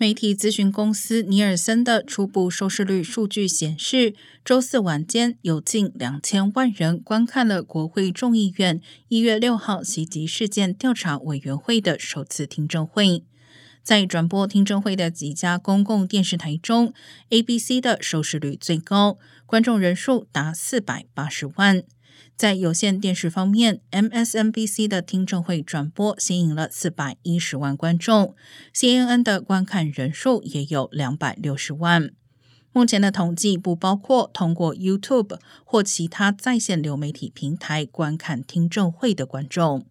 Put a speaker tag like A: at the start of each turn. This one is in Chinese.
A: 媒体咨询公司尼尔森的初步收视率数据显示，周四晚间有近两千万人观看了国会众议院一月六号袭击事件调查委员会的首次听证会。在转播听证会的几家公共电视台中，ABC 的收视率最高，观众人数达四百八十万。在有线电视方面，MSNBC 的听证会转播吸引了四百一十万观众，CNN 的观看人数也有两百六十万。目前的统计不包括通过 YouTube 或其他在线流媒体平台观看听证会的观众。